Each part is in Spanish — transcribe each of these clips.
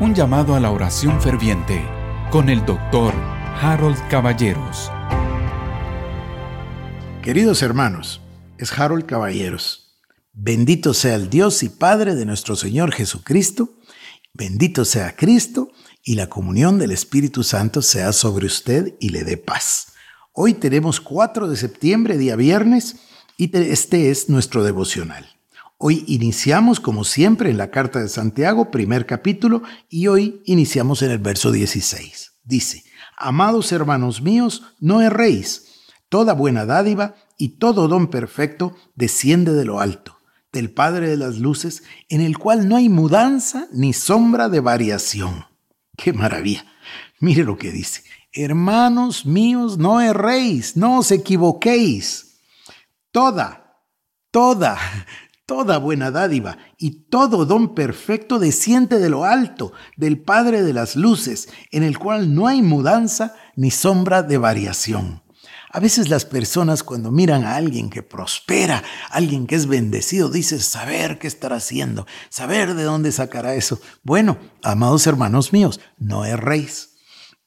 Un llamado a la oración ferviente con el doctor Harold Caballeros. Queridos hermanos, es Harold Caballeros. Bendito sea el Dios y Padre de nuestro Señor Jesucristo. Bendito sea Cristo y la comunión del Espíritu Santo sea sobre usted y le dé paz. Hoy tenemos 4 de septiembre, día viernes, y este es nuestro devocional. Hoy iniciamos, como siempre, en la carta de Santiago, primer capítulo, y hoy iniciamos en el verso 16. Dice, Amados hermanos míos, no erréis. Toda buena dádiva y todo don perfecto desciende de lo alto, del Padre de las Luces, en el cual no hay mudanza ni sombra de variación. ¡Qué maravilla! Mire lo que dice. Hermanos míos, no erréis, no os equivoquéis. Toda, toda, Toda buena dádiva y todo don perfecto desciende de lo alto, del Padre de las Luces, en el cual no hay mudanza ni sombra de variación. A veces las personas cuando miran a alguien que prospera, alguien que es bendecido, dicen saber qué estará haciendo, saber de dónde sacará eso. Bueno, amados hermanos míos, no erréis.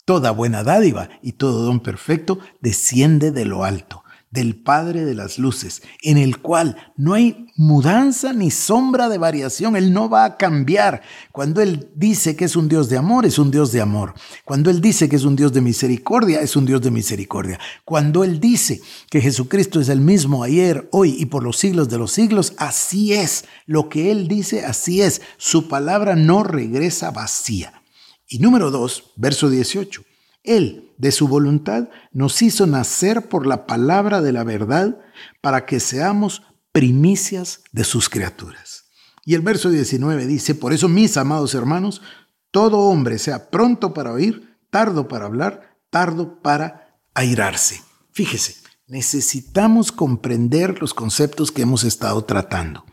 Toda buena dádiva y todo don perfecto desciende de lo alto del Padre de las Luces, en el cual no hay mudanza ni sombra de variación. Él no va a cambiar. Cuando Él dice que es un Dios de amor, es un Dios de amor. Cuando Él dice que es un Dios de misericordia, es un Dios de misericordia. Cuando Él dice que Jesucristo es el mismo ayer, hoy y por los siglos de los siglos, así es. Lo que Él dice, así es. Su palabra no regresa vacía. Y número dos, verso 18. Él, de su voluntad, nos hizo nacer por la palabra de la verdad para que seamos primicias de sus criaturas. Y el verso 19 dice, por eso mis amados hermanos, todo hombre sea pronto para oír, tardo para hablar, tardo para airarse. Fíjese, necesitamos comprender los conceptos que hemos estado tratando.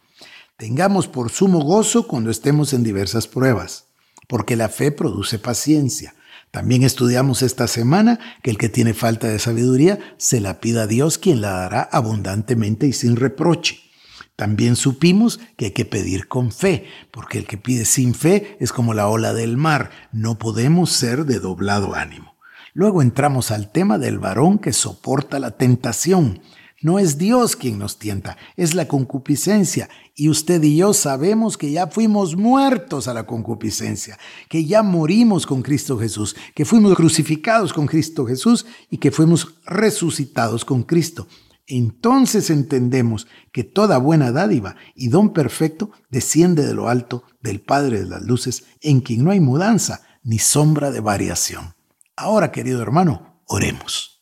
Tengamos por sumo gozo cuando estemos en diversas pruebas, porque la fe produce paciencia también estudiamos esta semana que el que tiene falta de sabiduría se la pida a Dios, quien la dará abundantemente y sin reproche. También supimos que hay que pedir con fe, porque el que pide sin fe es como la ola del mar, no podemos ser de doblado ánimo. Luego entramos al tema del varón que soporta la tentación. No es Dios quien nos tienta, es la concupiscencia. Y usted y yo sabemos que ya fuimos muertos a la concupiscencia, que ya morimos con Cristo Jesús, que fuimos crucificados con Cristo Jesús y que fuimos resucitados con Cristo. Entonces entendemos que toda buena dádiva y don perfecto desciende de lo alto del Padre de las Luces, en quien no hay mudanza ni sombra de variación. Ahora, querido hermano, oremos.